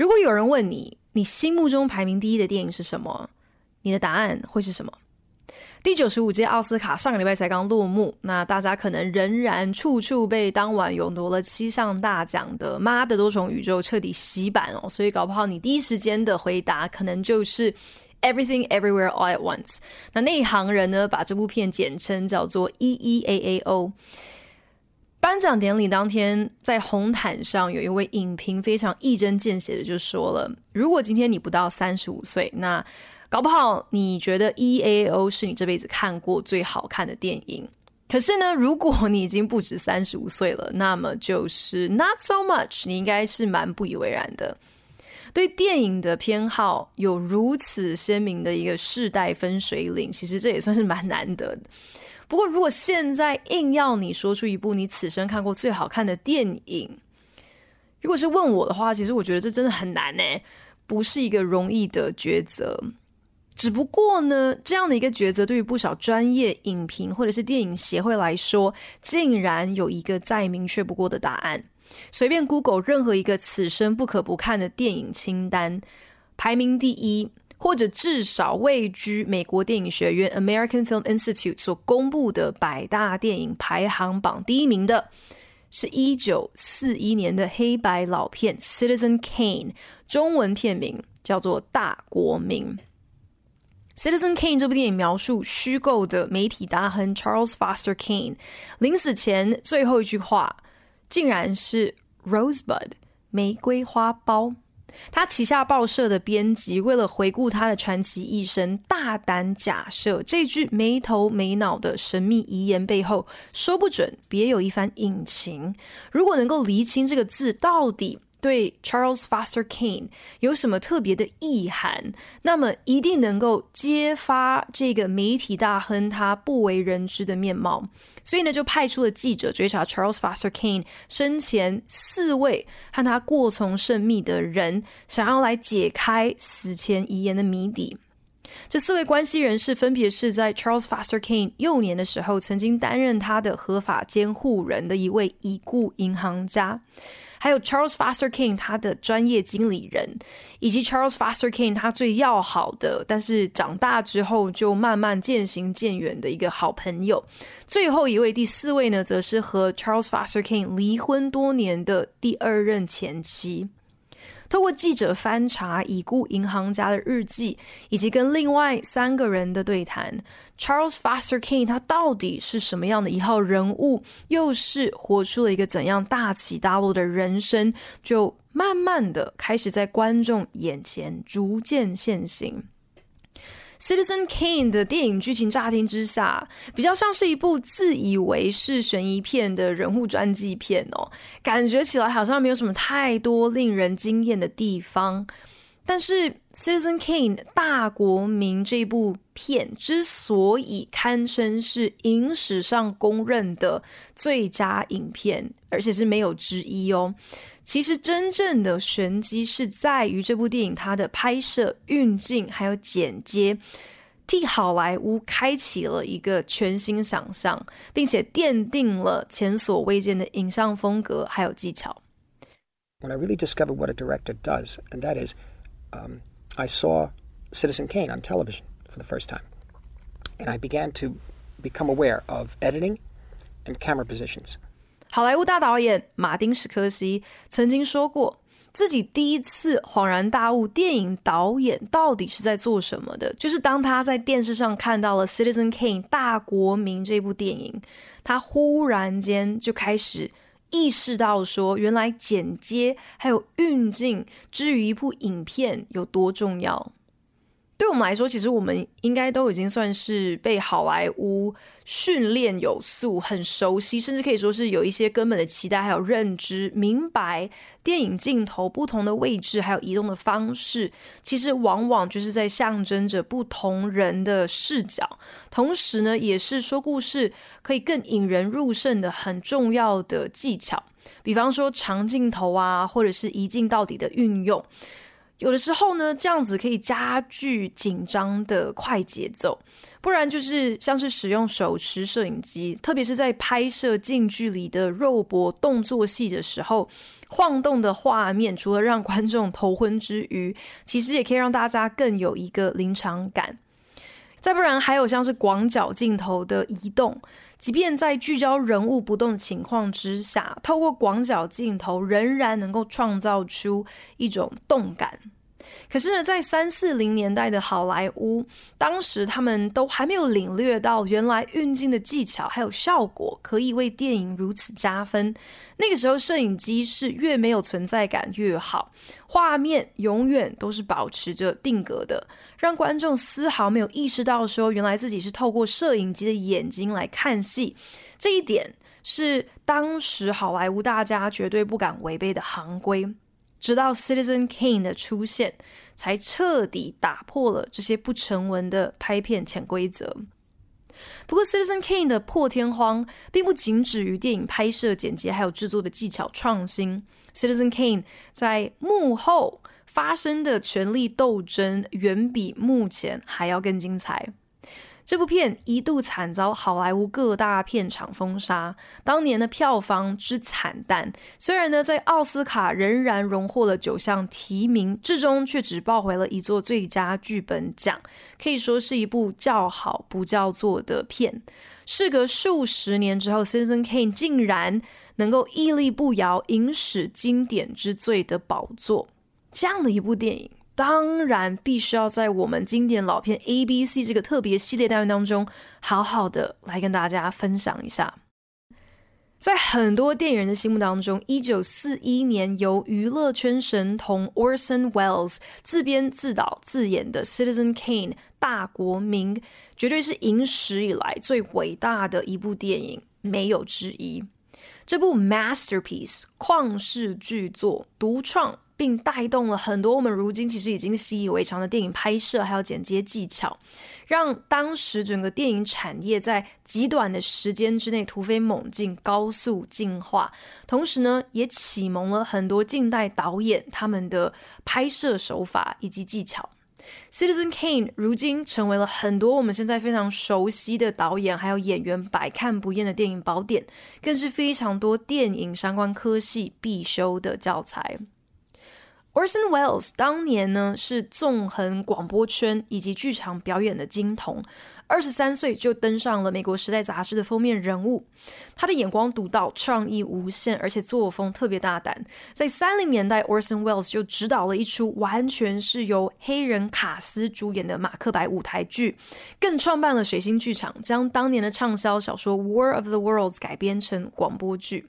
如果有人问你，你心目中排名第一的电影是什么？你的答案会是什么？第九十五届奥斯卡上个礼拜才刚落幕，那大家可能仍然处处被当晚勇夺了七项大奖的《妈的多重宇宙》彻底洗版哦，所以搞不好你第一时间的回答可能就是《Everything Everywhere All at Once》。那内行人呢，把这部片简称叫做 EEAAO。颁奖典礼当天，在红毯上有一位影评非常一针见血的就说了：如果今天你不到三十五岁，那搞不好你觉得 EAO 是你这辈子看过最好看的电影，可是呢，如果你已经不止三十五岁了，那么就是 not so much，你应该是蛮不以为然的。对电影的偏好有如此鲜明的一个世代分水岭，其实这也算是蛮难得的。不过，如果现在硬要你说出一部你此生看过最好看的电影，如果是问我的话，其实我觉得这真的很难呢，不是一个容易的抉择。只不过呢，这样的一个抉择，对于不少专业影评或者是电影协会来说，竟然有一个再明确不过的答案。随便 Google 任何一个此生不可不看的电影清单，排名第一，或者至少位居美国电影学院 American Film Institute 所公布的百大电影排行榜第一名的，是一九四一年的黑白老片《Citizen Kane》，中文片名叫做《大国民》。Citizen Kane 这部电影描述虚构的媒体大亨 Charles Foster Kane 临死前最后一句话，竟然是 Rosebud 玫瑰花苞。他旗下报社的编辑为了回顾他的传奇一生，大胆假设这句没头没脑的神秘遗言背后，说不准别有一番隐情。如果能够厘清这个字到底对 Charles Foster Kane 有什么特别的意涵，那么一定能够揭发这个媒体大亨他不为人知的面貌。所以呢，就派出了记者追查 Charles Foster Kane 生前四位和他过从甚密的人，想要来解开死前遗言的谜底。这四位关系人士分别是在 Charles Foster Kane 幼年的时候曾经担任他的合法监护人的一位已故银行家。还有 Charles Foster Kane 他的专业经理人，以及 Charles Foster Kane 他最要好的，但是长大之后就慢慢渐行渐远的一个好朋友。最后一位，第四位呢，则是和 Charles Foster Kane 离婚多年的第二任前妻。透过记者翻查已故银行家的日记，以及跟另外三个人的对谈，Charles Foster Kane 他到底是什么样的一号人物，又是活出了一个怎样大起大落的人生，就慢慢的开始在观众眼前逐渐现形。Citizen Kane 的电影剧情乍听之下，比较像是一部自以为是悬疑片的人物传记片哦，感觉起来好像没有什么太多令人惊艳的地方。但是 Citizen Kane 大国民这部片之所以堪称是影史上公认的最佳影片，而且是没有之一哦。其实真正的玄机是在于这部电影它的拍摄、运镜还有剪接，替好莱坞开启了一个全新想象，并且奠定了前所未见的影像风格还有技巧。When I really discovered what a director does, and that is, um, I saw Citizen Kane on television for the first time, and I began to become aware of editing and camera positions. 好莱坞大导演马丁·史科西曾经说过，自己第一次恍然大悟，电影导演到底是在做什么的，就是当他在电视上看到了《Citizen Kane》大国民这部电影，他忽然间就开始意识到说，原来剪接还有运镜之于一部影片有多重要。对我们来说，其实我们应该都已经算是被好莱坞训练有素，很熟悉，甚至可以说是有一些根本的期待，还有认知，明白电影镜头不同的位置还有移动的方式，其实往往就是在象征着不同人的视角，同时呢，也是说故事可以更引人入胜的很重要的技巧。比方说长镜头啊，或者是一镜到底的运用。有的时候呢，这样子可以加剧紧张的快节奏；不然就是像是使用手持摄影机，特别是在拍摄近距离的肉搏动作戏的时候，晃动的画面除了让观众头昏之余，其实也可以让大家更有一个临场感。再不然，还有像是广角镜头的移动，即便在聚焦人物不动的情况之下，透过广角镜头仍然能够创造出一种动感。可是呢，在三四零年代的好莱坞，当时他们都还没有领略到原来运镜的技巧还有效果可以为电影如此加分。那个时候，摄影机是越没有存在感越好，画面永远都是保持着定格的，让观众丝毫没有意识到说原来自己是透过摄影机的眼睛来看戏。这一点是当时好莱坞大家绝对不敢违背的行规。直到 Citizen Kane 的出现，才彻底打破了这些不成文的拍片潜规则。不过，Citizen Kane 的破天荒，并不仅止于电影拍摄、剪辑还有制作的技巧创新。Citizen Kane 在幕后发生的权力斗争，远比目前还要更精彩。这部片一度惨遭好莱坞各大片场封杀，当年的票房之惨淡，虽然呢在奥斯卡仍然荣获了九项提名，最终却只抱回了一座最佳剧本奖，可以说是一部叫好不叫座的片。事隔数十年之后，Citizen Kane 竟然能够屹立不摇，影史经典之最的宝座，这样的一部电影。当然，必须要在我们经典老片 A B C 这个特别系列单元当中，好好的来跟大家分享一下。在很多电影人的心目当中，一九四一年由娱乐圈神童 Orson Welles 自编自导自演的《Citizen Kane》大国民，绝对是影史以来最伟大的一部电影，没有之一。这部 masterpiece 旷世巨作，独创。并带动了很多我们如今其实已经习以为常的电影拍摄还有剪接技巧，让当时整个电影产业在极短的时间之内突飞猛进、高速进化。同时呢，也启蒙了很多近代导演他们的拍摄手法以及技巧。Citizen Kane 如今成为了很多我们现在非常熟悉的导演还有演员百看不厌的电影宝典，更是非常多电影相关科系必修的教材。Orson Welles 当年呢是纵横广播圈以及剧场表演的金童，二十三岁就登上了美国《时代》杂志的封面人物。他的眼光独到，创意无限，而且作风特别大胆。在三零年代，Orson Welles 就执导了一出完全是由黑人卡斯主演的马克白舞台剧，更创办了水星剧场，将当年的畅销小说《War of the Worlds》改编成广播剧。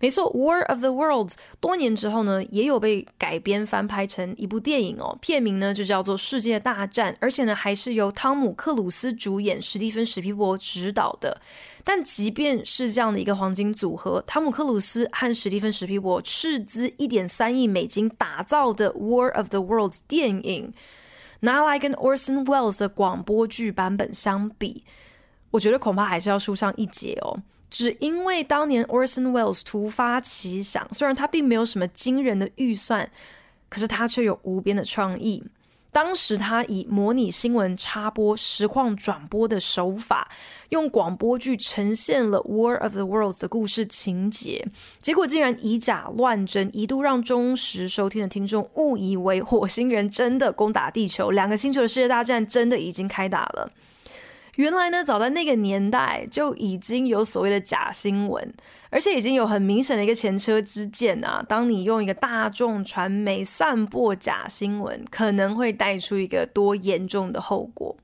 没错，《War of the Worlds》多年之后呢，也有被改编翻拍成一部电影哦。片名呢就叫做《世界大战》，而且呢还是由汤姆克鲁斯主演，史蒂芬史皮伯执导的。但即便是这样的一个黄金组合，汤姆克鲁斯和史蒂芬史皮伯斥资一点三亿美金打造的《War of the Worlds》电影，拿来跟 Orson Welles 的广播剧版本相比，我觉得恐怕还是要输上一截哦。只因为当年 Orson Welles 突发奇想，虽然他并没有什么惊人的预算，可是他却有无边的创意。当时他以模拟新闻插播、实况转播的手法，用广播剧呈现了《War of the Worlds》的故事情节，结果竟然以假乱真，一度让忠实收听的听众误以为火星人真的攻打地球，两个星球的世界大战真的已经开打了。原来呢，早在那个年代就已经有所谓的假新闻，而且已经有很明显的一个前车之鉴啊。当你用一个大众传媒散播假新闻，可能会带出一个多严重的后果。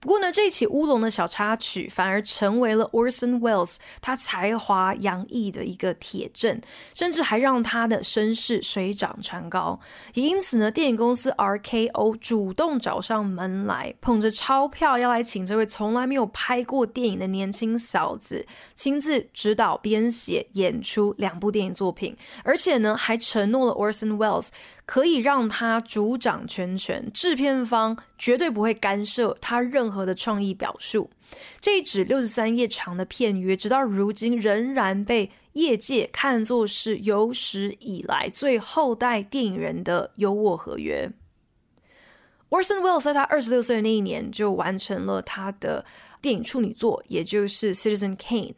不过呢，这起乌龙的小插曲反而成为了 Orson Welles 他才华洋溢的一个铁证，甚至还让他的声势水涨船高。也因此呢，电影公司 RKO 主动找上门来，捧着钞票要来请这位从来没有拍过电影的年轻小子亲自指导、编写、演出两部电影作品，而且呢，还承诺了 Orson Welles 可以让他主掌全权，制片方绝对不会干涉他任何的创意表述。这一纸六十三页长的片约，直到如今仍然被业界看作是有史以来最后代电影人的优渥合约。Orson Welles 在他二十六岁的那一年就完成了他的电影处女作，也就是《Citizen Kane》。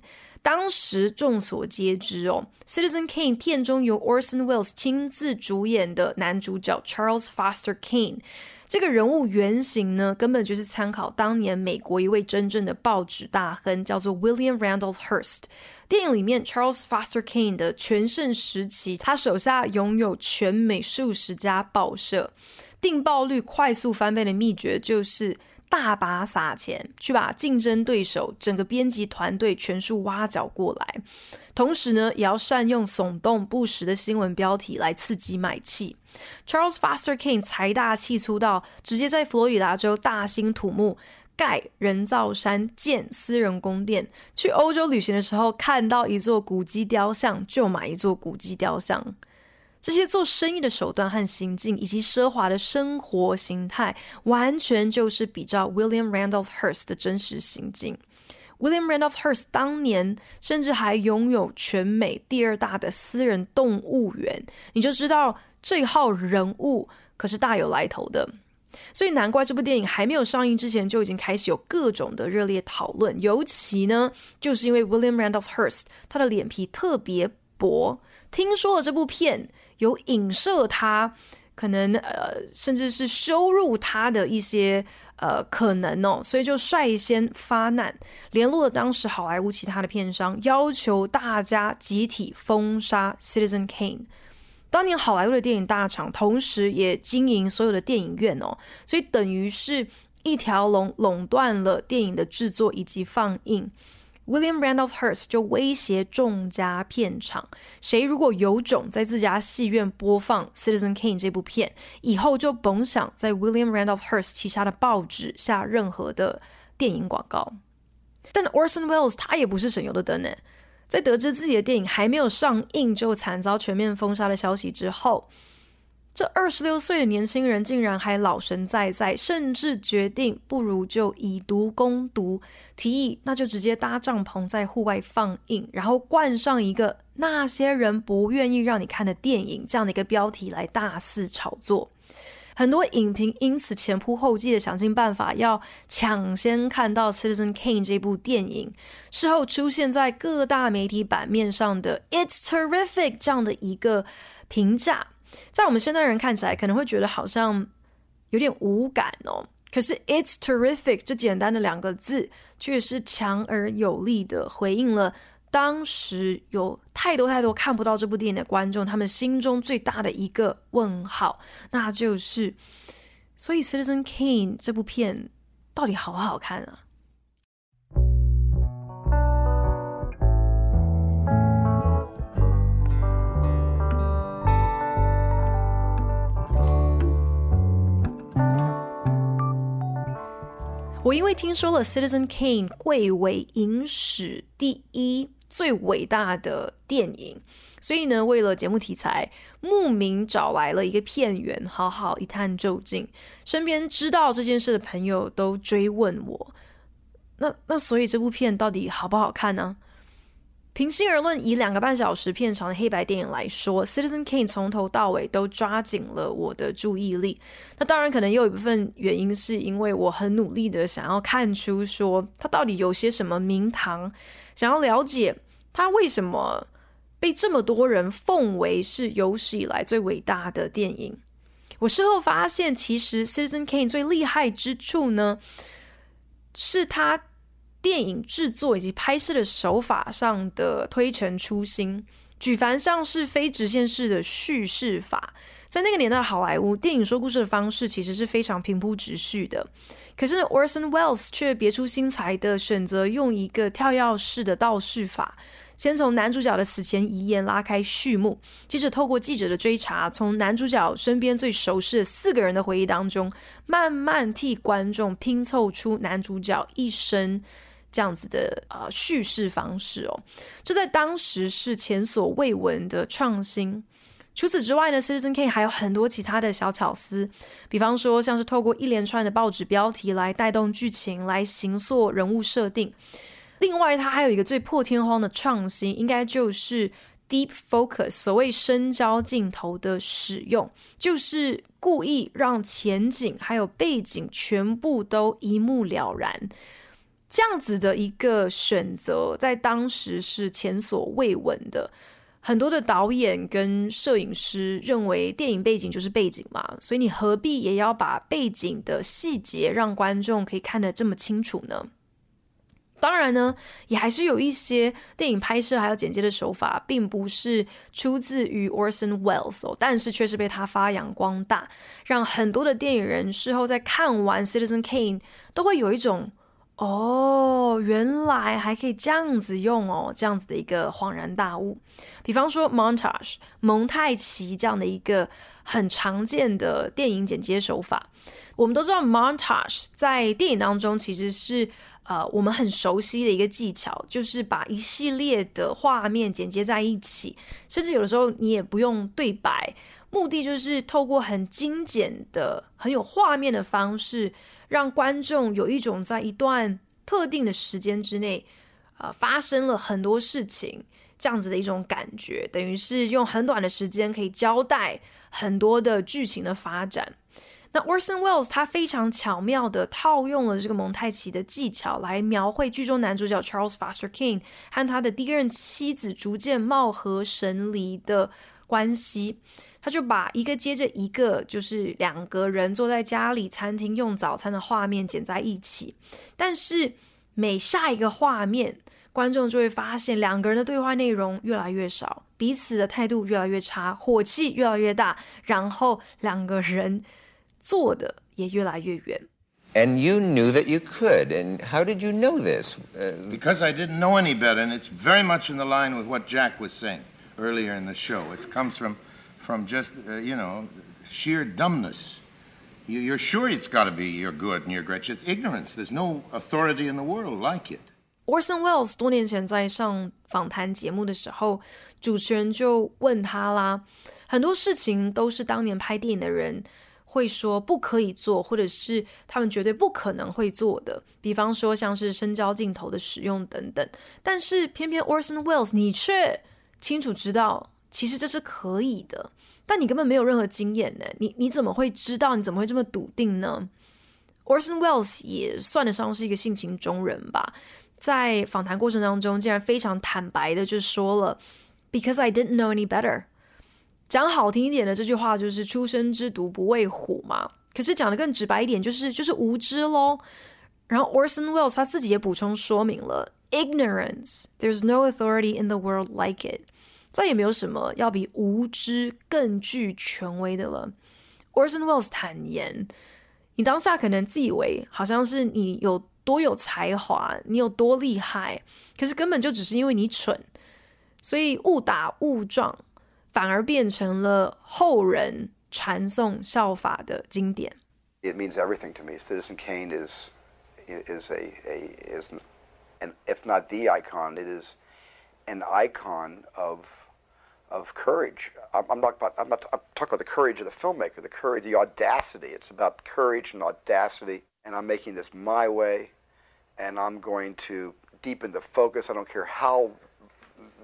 当时众所皆知哦，《Citizen Kane》片中由 Orson Welles 亲自主演的男主角 Charles Foster Kane，这个人物原型呢，根本就是参考当年美国一位真正的报纸大亨，叫做 William Randolph Hearst。电影里面 Charles Foster Kane 的全盛时期，他手下拥有全美数十家报社，订报率快速翻倍的秘诀就是。大把撒钱去把竞争对手整个编辑团队全数挖角过来，同时呢，也要善用耸动不实的新闻标题来刺激买气。Charles Foster Kane 财大气粗到直接在佛罗里达州大兴土木盖人造山建私人宫殿，去欧洲旅行的时候看到一座古迹雕像就买一座古迹雕像。这些做生意的手段和行径，以及奢华的生活形态，完全就是比照 William Randolph Hearst 的真实行径。William Randolph Hearst 当年甚至还拥有全美第二大的私人动物园，你就知道这号人物可是大有来头的。所以难怪这部电影还没有上映之前就已经开始有各种的热烈讨论。尤其呢，就是因为 William Randolph Hearst 他的脸皮特别薄。听说了这部片有影射他，可能呃，甚至是羞辱他的一些呃可能哦，所以就率先发难，联络了当时好莱坞其他的片商，要求大家集体封杀《Citizen Kane》。当年好莱坞的电影大厂，同时也经营所有的电影院哦，所以等于是一条龙垄断了电影的制作以及放映。William Randolph Hearst 就威胁众家片场，谁如果有种在自家戏院播放《Citizen Kane》这部片，以后就甭想在 William Randolph Hearst 旗下的报纸下任何的电影广告。但 Orson Welles 他也不是省油的灯呢，在得知自己的电影还没有上映就惨遭全面封杀的消息之后。这二十六岁的年轻人竟然还老神在在，甚至决定不如就以毒攻毒，提议那就直接搭帐篷在户外放映，然后冠上一个“那些人不愿意让你看的电影”这样的一个标题来大肆炒作。很多影评因此前仆后继的想尽办法要抢先看到《Citizen Kane》这部电影，事后出现在各大媒体版面上的 “It's terrific” 这样的一个评价。在我们现代人看起来，可能会觉得好像有点无感哦。可是 "It's terrific" 这简单的两个字，却是强而有力的回应了当时有太多太多看不到这部电影的观众，他们心中最大的一个问号，那就是：所以《Citizen Kane》这部片到底好不好看啊？我因为听说了《Citizen Kane》贵为影史第一最伟大的电影，所以呢，为了节目题材，慕名找来了一个片源，好好一探究竟。身边知道这件事的朋友都追问我，那那所以这部片到底好不好看呢？平心而论，以两个半小时片长的黑白电影来说，《Citizen Kane》从头到尾都抓紧了我的注意力。那当然，可能也有一部分原因是因为我很努力的想要看出说他到底有些什么名堂，想要了解他为什么被这么多人奉为是有史以来最伟大的电影。我事后发现，其实《Citizen Kane》最厉害之处呢，是他。电影制作以及拍摄的手法上的推陈出新，举凡像是非直线式的叙事法，在那个年代的好莱坞，电影说故事的方式其实是非常平铺直叙的。可是呢，Orson Wells 却别出心裁的选择用一个跳跃式的倒叙法，先从男主角的死前遗言拉开序幕，接着透过记者的追查，从男主角身边最熟悉的四个人的回忆当中，慢慢替观众拼凑出男主角一生。这样子的呃叙事方式哦，这在当时是前所未闻的创新。除此之外呢，Citizen Kane 还有很多其他的小巧思，比方说像是透过一连串的报纸标题来带动剧情，来形塑人物设定。另外，它还有一个最破天荒的创新，应该就是 Deep Focus，所谓深焦镜头的使用，就是故意让前景还有背景全部都一目了然。这样子的一个选择，在当时是前所未闻的。很多的导演跟摄影师认为，电影背景就是背景嘛，所以你何必也要把背景的细节让观众可以看得这么清楚呢？当然呢，也还是有一些电影拍摄还有剪接的手法，并不是出自于 Orson Welles 哦，但是却是被他发扬光大，让很多的电影人事后在看完 Citizen Kane 都会有一种。哦，原来还可以这样子用哦，这样子的一个恍然大悟。比方说，montage 蒙太奇这样的一个很常见的电影剪接手法。我们都知道，montage 在电影当中其实是呃我们很熟悉的一个技巧，就是把一系列的画面剪接在一起，甚至有的时候你也不用对白，目的就是透过很精简的、很有画面的方式。让观众有一种在一段特定的时间之内，呃，发生了很多事情这样子的一种感觉，等于是用很短的时间可以交代很多的剧情的发展。那 Orson Wells 他非常巧妙地套用了这个蒙太奇的技巧，来描绘剧中男主角 Charles Foster Kane 和他的第一任妻子逐渐貌合神离的关系。他就把一个接着一个，就是两个人坐在家里餐厅用早餐的画面剪在一起，但是每下一个画面，观众就会发现两个人的对话内容越来越少，彼此的态度越来越差，火气越来越大，然后两个人坐的也越来越远。And you knew that you could, and how did you know this? Uh, because I didn't know any better, and it's very much in the line with what Jack was saying earlier in the show. It comes from From just, you know, sheer dumbness. You're sure it's got to be your good and your great. It's ignorance. There's no authority in the world like it. Orson Welles 多年前在上访谈节目的时候，主持人就问他啦，很多事情都是当年拍电影的人会说不可以做，或者是他们绝对不可能会做的。比方说像是深焦镜头的使用等等。但是偏偏 Orson Welles 你却清楚知道。其实这是可以的，但你根本没有任何经验呢。你你怎么会知道？你怎么会这么笃定呢？Orson Welles 也算得上是一个性情中人吧，在访谈过程当中，竟然非常坦白的就说了：“Because I didn't know any better。”讲好听一点的这句话就是“初生之犊不畏虎”嘛。可是讲得更直白一点，就是就是无知喽。然后 Orson Welles 他自己也补充说明了：“Ignorance, there's no authority in the world like it。”再也没有什么要比无知更具权威的了。Orson Welles 坦言，你当下可能自以为好像是你有多有才华，你有多厉害，可是根本就只是因为你蠢，所以误打误撞，反而变成了后人传颂效法的经典。It means everything to me. Citizen Kane is is a a is an if not the icon, it is an icon of of courage. I'm, I'm not about I'm not I'm talking about the courage of the filmmaker, the courage, the audacity. It's about courage and audacity. And I'm making this my way, and I'm going to deepen the focus. I don't care how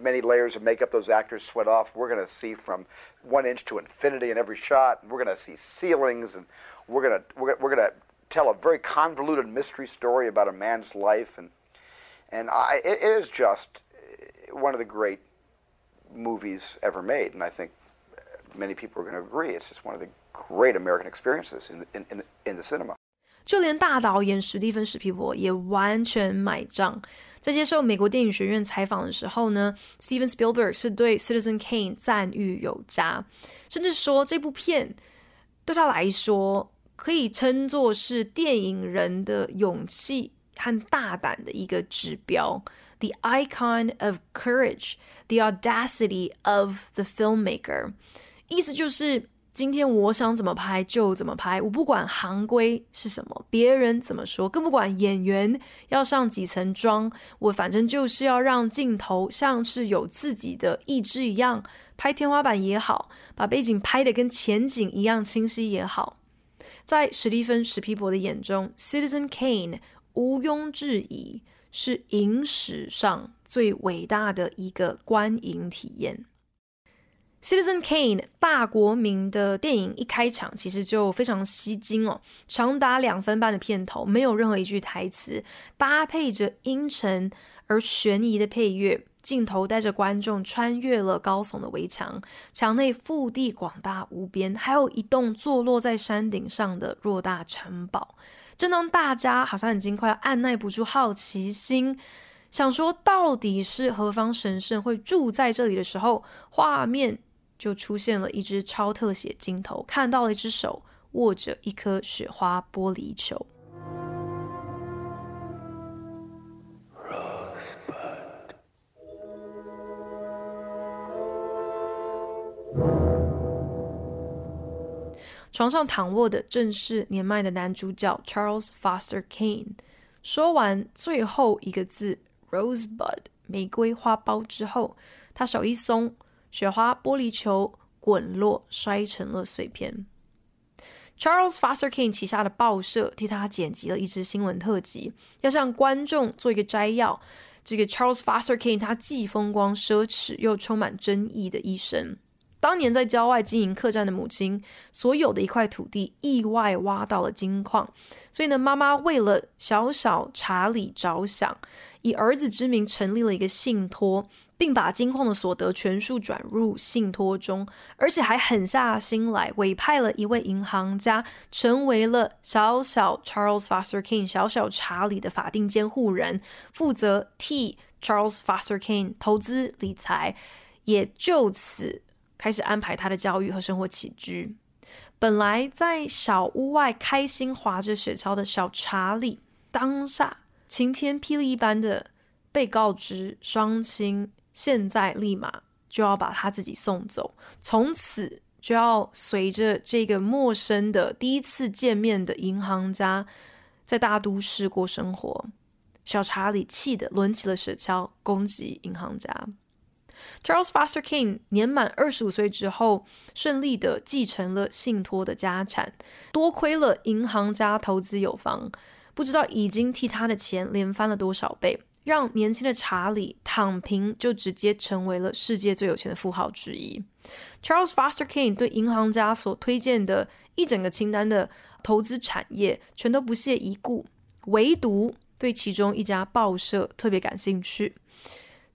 many layers of makeup those actors sweat off. We're going to see from one inch to infinity in every shot. We're going to see ceilings, and we're going to we're, we're going to tell a very convoluted mystery story about a man's life, and and I, it, it is just one of the great movies ever made, and I think many people are going to agree. It's just one of the great American experiences in in in, in the cinema. 就连大导演史蒂芬史皮博也完全买账。在接受美国电影学院采访的时候呢，Steven Spielberg 是对 Citizen Kane 赞誉有加，甚至说这部片对他来说可以称作是电影人的勇气和大胆的一个指标，The icon of courage, the audacity of the filmmaker，意思就是。今天我想怎么拍就怎么拍，我不管行规是什么，别人怎么说，更不管演员要上几层妆，我反正就是要让镜头像是有自己的意志一样，拍天花板也好，把背景拍得跟前景一样清晰也好。在史蒂芬史皮博的眼中，《Citizen Kane》毋庸置疑是影史上最伟大的一个观影体验。Citizen Kane 大国民的电影一开场，其实就非常吸睛哦，长达两分半的片头，没有任何一句台词，搭配着阴沉而悬疑的配乐，镜头带着观众穿越了高耸的围墙，墙内腹地广大无边，还有一栋坐落在山顶上的偌大城堡。正当大家好像已经快要按耐不住好奇心，想说到底是何方神圣会住在这里的时候，画面。就出现了一只超特写镜头，看到了一只手握着一颗雪花玻璃球。床上躺卧的正是年迈的男主角 Charles Foster Kane。说完最后一个字 “Rosebud” 玫瑰花苞之后，他手一松。雪花玻璃球滚落，摔成了碎片。Charles Foster Kane 旗下的报社替他剪辑了一支新闻特辑，要向观众做一个摘要。这个 Charles Foster Kane 他既风光奢侈又充满争议的一生。当年在郊外经营客栈的母亲，所有的一块土地意外挖到了金矿，所以呢，妈妈为了小小查理着想，以儿子之名成立了一个信托。并把金矿的所得全数转入信托中，而且还狠下心来委派了一位银行家，成为了小小 Charles Foster King 小小查理的法定监护人，负责替 Charles Foster King 投资理财，也就此开始安排他的教育和生活起居。本来在小屋外开心滑着雪橇的小查理，当下晴天霹雳一般的被告知双亲。现在立马就要把他自己送走，从此就要随着这个陌生的第一次见面的银行家，在大都市过生活。小查理气得抡起了雪橇，攻击银行家。Charles Foster Kane 年满二十五岁之后，顺利的继承了信托的家产，多亏了银行家投资有方，不知道已经替他的钱连翻了多少倍。让年轻的查理躺平，就直接成为了世界最有钱的富豪之一。Charles Foster Kane 对银行家所推荐的一整个清单的投资产业，全都不屑一顾，唯独对其中一家报社特别感兴趣。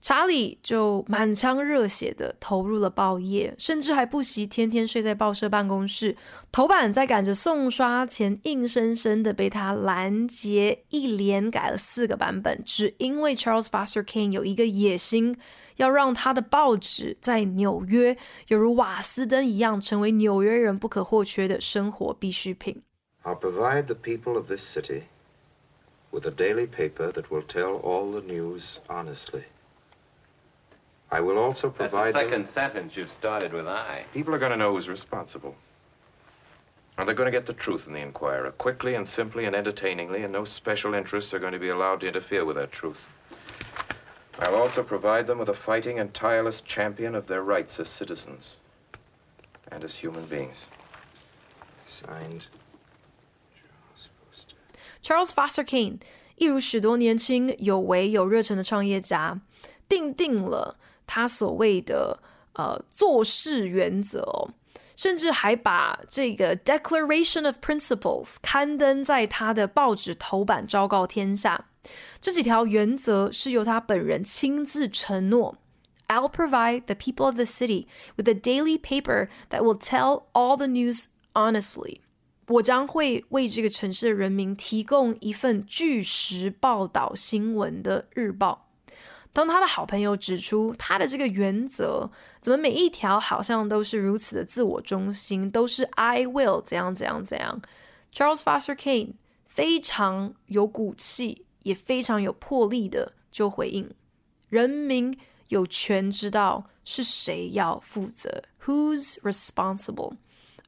查理就满腔热血地投入了报业，甚至还不惜天天睡在报社办公室。头版在赶着送刷前，硬生生地被他拦截，一连改了四个版本，只因为 Charles Foster Kane 有一个野心，要让他的报纸在纽约犹如瓦斯灯一样，成为纽约人不可或缺的生活必需品。I'll provide the people of this city with a daily paper that will tell all the news honestly. I will also provide. That's the second them... sentence you've started with I. People are going to know who's responsible. And they're going to get the truth in the Inquirer quickly and simply and entertainingly, and no special interests are going to be allowed to interfere with that truth. I'll also provide them with a fighting and tireless champion of their rights as citizens and as human beings. Signed, Charles Foster. Charles Foster Kane，一如许多年轻有为有热忱的创业家，定定了。 他所谓的呃做事原则，甚至还把这个 Declaration of Principles 刊登在他的报纸头版，昭告天下。这几条原则是由他本人亲自承诺：I'll provide the people of the city with a daily paper that will tell all the news honestly。我将会为这个城市的人民提供一份据实报道新闻的日报。当他的好朋友指出他的这个原则，怎么每一条好像都是如此的自我中心，都是 I will 怎样怎样怎样，Charles Foster Kane 非常有骨气，也非常有魄力的就回应：人民有权知道是谁要负责，Who's responsible？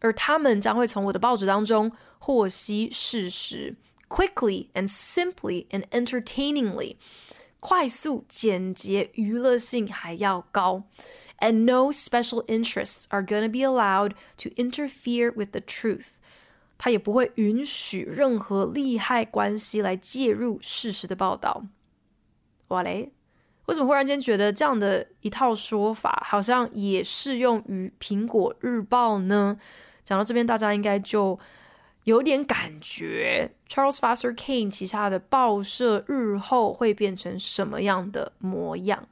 而他们将会从我的报纸当中获悉事实，quickly and simply and entertainingly，快速、简洁、娱乐性还要高，and no special interests are gonna be allowed to interfere with the truth。他也不会允许任何利害关系来介入事实的报道。哇嘞，为什么忽然间觉得这样的一套说法好像也适用于《苹果日报》呢？讲到这边，大家应该就有点感觉，Charles Foster Kane 旗下的报社日后会变成什么样的模样。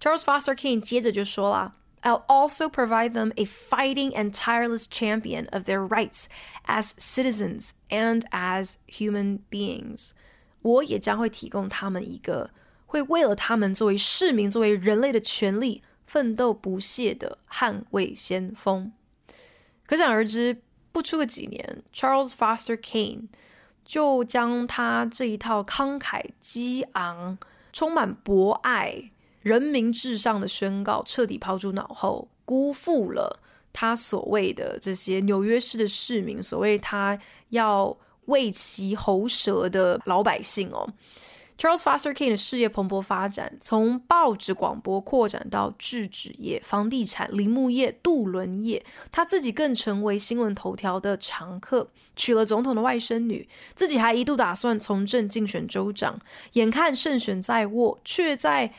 Charles Foster Kane 接着就说啦：“I'll also provide them a fighting and tireless champion of their rights as citizens and as human beings。我也将会提供他们一个会为了他们作为市民、作为人类的权利奋斗不懈的捍卫先锋。”可想而知， 不出个几年，Charles Foster Kane 就将他这一套慷慨激昂、充满博爱、人民至上的宣告彻底抛诸脑后，辜负了他所谓的这些纽约市的市民，所谓他要为其喉舌的老百姓哦。Charles Foster Kane 的事业蓬勃发展，从报纸广播扩展到制纸业、房地产、林木业、渡轮业，他自己更成为新闻头条的常客。娶了总统的外甥女，自己还一度打算从政竞选州长。眼看胜选在握，却在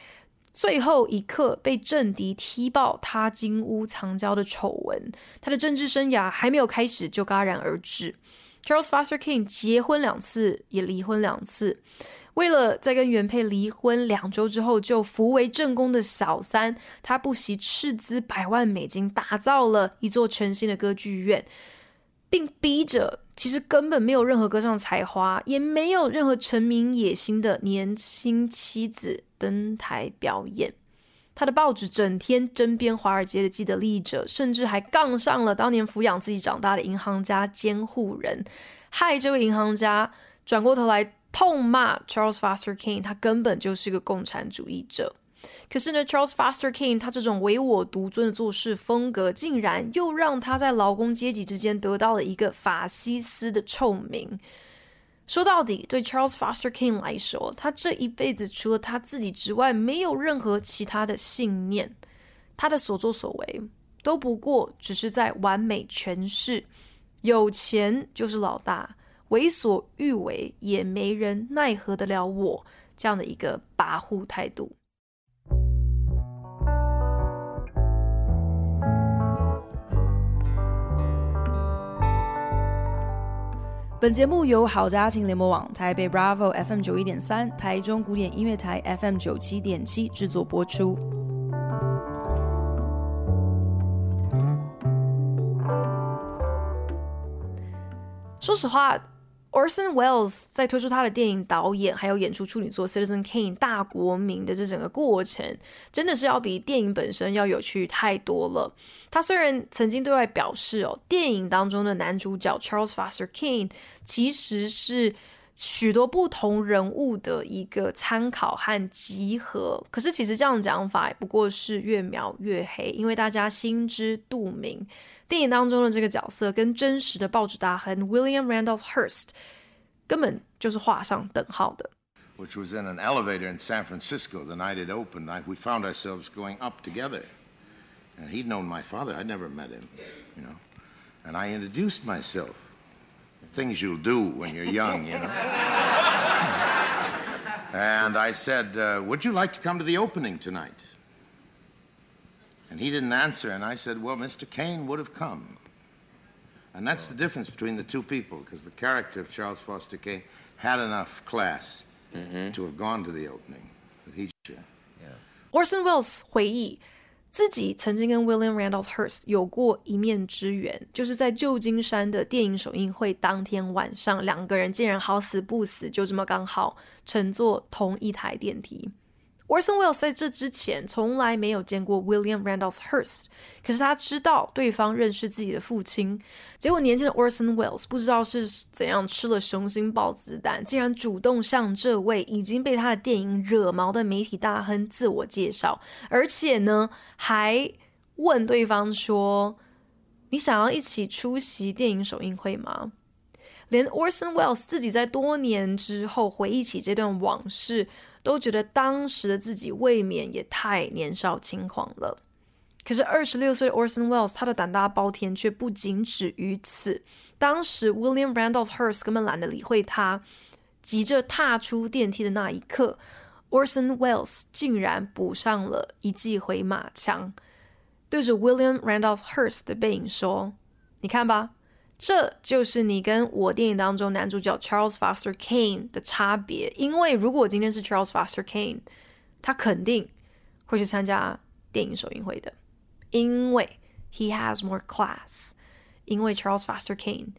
最后一刻被政敌踢爆他金屋藏娇的丑闻。他的政治生涯还没有开始就戛然而止。Charles Foster King 结婚两次，也离婚两次。为了在跟原配离婚两周之后就扶为正宫的小三，他不惜斥资百万美金打造了一座全新的歌剧院，并逼着其实根本没有任何歌唱才华，也没有任何成名野心的年轻妻子登台表演。他的报纸整天针砭华尔街的既得利益者，甚至还杠上了当年抚养自己长大的银行家监护人，害这位银行家转过头来。痛骂 Charles Foster Kane，他根本就是个共产主义者。可是呢，Charles Foster Kane 他这种唯我独尊的做事风格，竟然又让他在劳工阶级之间得到了一个法西斯的臭名。说到底，对 Charles Foster Kane 来说，他这一辈子除了他自己之外，没有任何其他的信念。他的所作所为都不过只是在完美诠释：有钱就是老大。为所欲为，也没人奈何得了我这样的一个跋扈态度。本节目由好家庭联盟网、台北 Bravo FM 九一点三、台中古典音乐台 FM 九七点七制作播出。说实话。Orson Welles 在推出他的电影导演，还有演出处女作《Citizen Kane》大国民的这整个过程，真的是要比电影本身要有趣太多了。他虽然曾经对外表示哦，电影当中的男主角 Charles Foster Kane 其实是许多不同人物的一个参考和集合，可是其实这样讲法不过是越描越黑，因为大家心知肚明。电影当中的这个角色跟真实的报纸大亨 William Randolph Hearst 根本就是画上等号的。Which was in an elevator in San Francisco the night it opened. We found ourselves going up together, and he'd known my father. I'd never met him, you know. And I introduced myself. Things you'll do when you're young, you know. and I said, uh, "Would you like to come to the opening tonight?" And he didn't answer, and I said, Well, Mr. Kane would have come. And that's the difference between the two people, because the character of Charles Foster Kane had enough class mm-hmm. to have gone to the opening. But he, yeah. Orson Welles 回忆，自己曾经跟 William Randolph Hearst 有过一面之缘，就是在旧金山的电影首映会当天晚上，两个人竟然好死不死，就这么刚好乘坐同一台电梯。Orson Welles 在这之前从来没有见过 William Randolph Hearst，可是他知道对方认识自己的父亲。结果年轻的 Orson Welles 不知道是怎样吃了雄心豹子胆，竟然主动向这位已经被他的电影惹毛的媒体大亨自我介绍，而且呢，还问对方说：“你想要一起出席电影首映会吗？”连 Orson Welles 自己在多年之后回忆起这段往事。都觉得当时的自己未免也太年少轻狂了。可是二十六岁的 Orson Welles，他的胆大包天却不仅止于此。当时 William Randolph Hearst 根本懒得理会他，急着踏出电梯的那一刻，Orson Welles 竟然补上了一记回马枪，对着 William Randolph Hearst 的背影说：“你看吧。”这就是你跟我电影当中男主角 Charles Foster Kane 的差别。因为如果今天是 Charles Foster Kane，他肯定会去参加电影首映会的，因为 he has more class。因为 Charles Foster Kane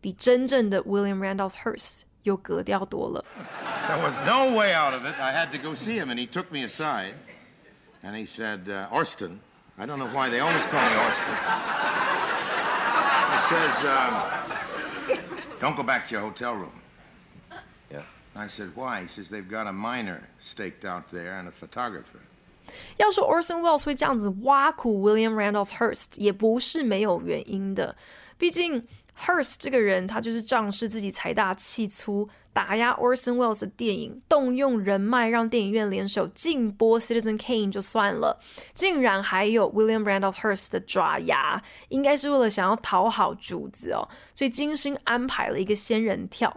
比真正的 William Randolph Hearst 有格调多了。There was no way out of it. I had to go see him, and he took me aside, and he said, uh, "Orston, I don't know why they always call me Orston." He says, um, don't go back to your hotel room. Yeah. I said, why? He says, they've got a miner staked out there and a photographer. 要说 Orson Welles 会这样子挖苦 William Randolph Hearst，也不是没有原因的。毕竟 Hearst 这个人，他就是仗势自己财大气粗。打压 Orson Welles 的电影，动用人脉让电影院联手禁播 Citizen Kane 就算了，竟然还有 William Randolph Hearst 的爪牙，应该是为了想要讨好主子哦，所以精心安排了一个仙人跳。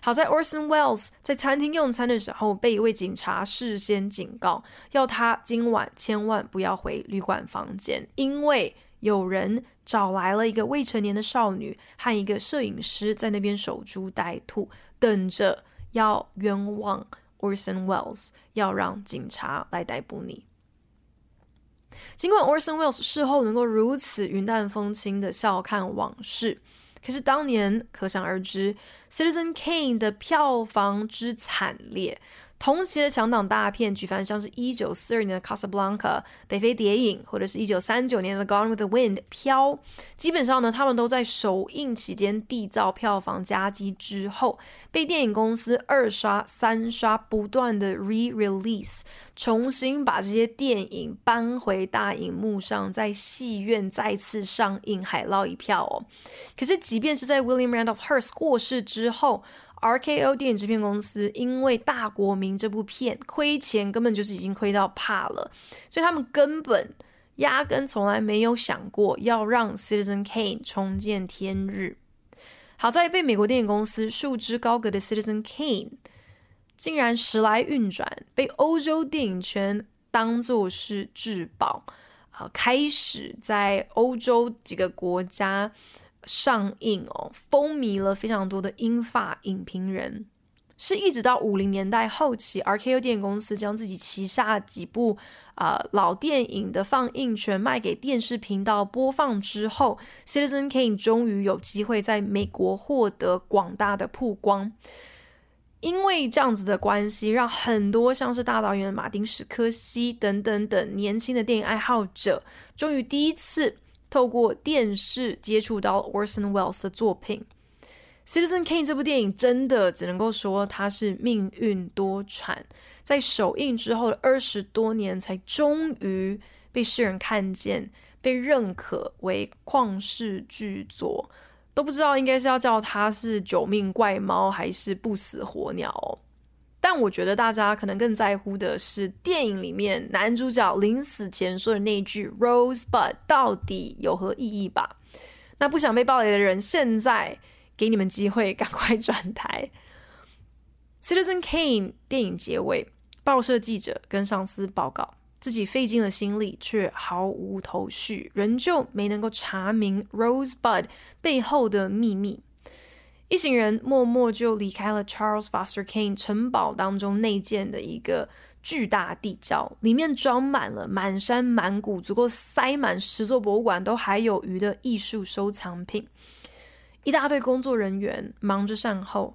好在 Orson Welles 在餐厅用餐的时候，被一位警察事先警告，要他今晚千万不要回旅馆房间，因为有人找来了一个未成年的少女和一个摄影师在那边守株待兔。等着要冤枉 Orson Welles，要让警察来逮捕你。尽管 Orson Welles 事后能够如此云淡风轻的笑看往事，可是当年可想而知，Citizen Kane 的票房之惨烈。同期的强档大片，举凡像是一九四二年的《Casablanca》北非谍影，或者是一九三九年的《Gone with the Wind》飘，基本上呢，他们都在首映期间缔造票房佳绩之后，被电影公司二刷、三刷，不断的 re-release，重新把这些电影搬回大荧幕上，在戏院再次上映，海捞一票哦。可是，即便是在 William Randolph Hearst 过世之后，RKO 电影制片公司因为《大国民》这部片亏钱，根本就是已经亏到怕了，所以他们根本压根从来没有想过要让 Citizen Kane 重见天日。好在被美国电影公司束之高阁的 Citizen Kane，竟然时来运转，被欧洲电影圈当作是至宝，啊，开始在欧洲几个国家。上映哦，风靡了非常多的英法影评人，是一直到五零年代后期，RKO 电影公司将自己旗下几部啊、呃、老电影的放映权卖给电视频道播放之后，Citizen Kane 终于有机会在美国获得广大的曝光。因为这样子的关系，让很多像是大导演马丁·史柯西等等等年轻的电影爱好者，终于第一次。透过电视接触到 Orson Welles 的作品《Citizen Kane》这部电影，真的只能够说它是命运多舛，在首映之后的二十多年，才终于被世人看见，被认可为旷世巨作，都不知道应该是要叫它是九命怪猫，还是不死火鸟。但我觉得大家可能更在乎的是电影里面男主角临死前说的那句 “Rosebud” 到底有何意义吧？那不想被爆雷的人，现在给你们机会，赶快转台。Citizen Kane 电影结尾，报社记者跟上司报告，自己费尽了心力，却毫无头绪，仍旧没能够查明 Rosebud 背后的秘密。一行人默默就离开了 Charles Foster Kane 城堡当中内建的一个巨大地窖，里面装满了满山满谷、足够塞满十座博物馆都还有余的艺术收藏品。一大堆工作人员忙着善后，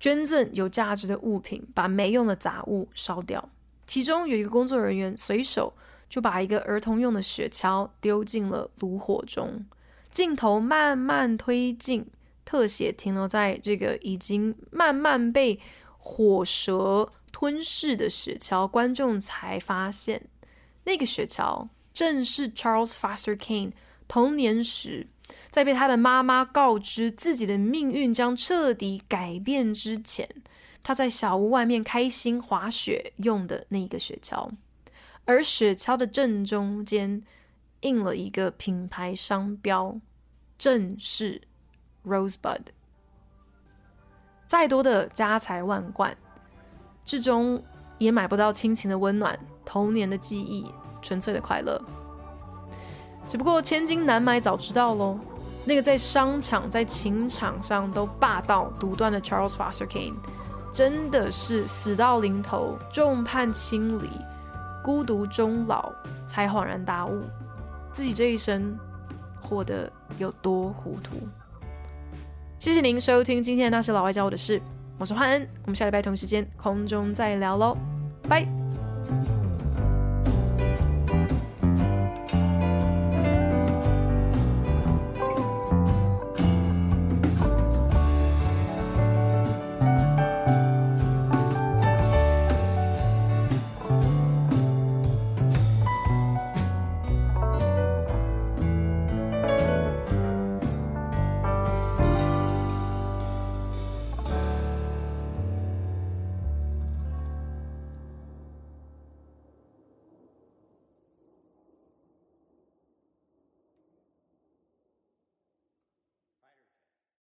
捐赠有价值的物品，把没用的杂物烧掉。其中有一个工作人员随手就把一个儿童用的雪橇丢进了炉火中。镜头慢慢推进，特写停留在这个已经慢慢被火蛇吞噬的雪橇，观众才发现，那个雪橇正是 Charles Foster Kane 童年时。在被他的妈妈告知自己的命运将彻底改变之前，他在小屋外面开心滑雪用的那个雪橇，而雪橇的正中间印了一个品牌商标，正是 Rosebud。再多的家财万贯，至终也买不到亲情的温暖、童年的记忆、纯粹的快乐。只不过千金难买早知道喽。那个在商场、在情场上都霸道独断的 Charles Foster Kane，真的是死到临头，众叛亲离，孤独终老，才恍然大悟，自己这一生活得有多糊涂。谢谢您收听今天的那些老外教我的事，我是焕恩，我们下礼拜同时间空中再聊喽，拜。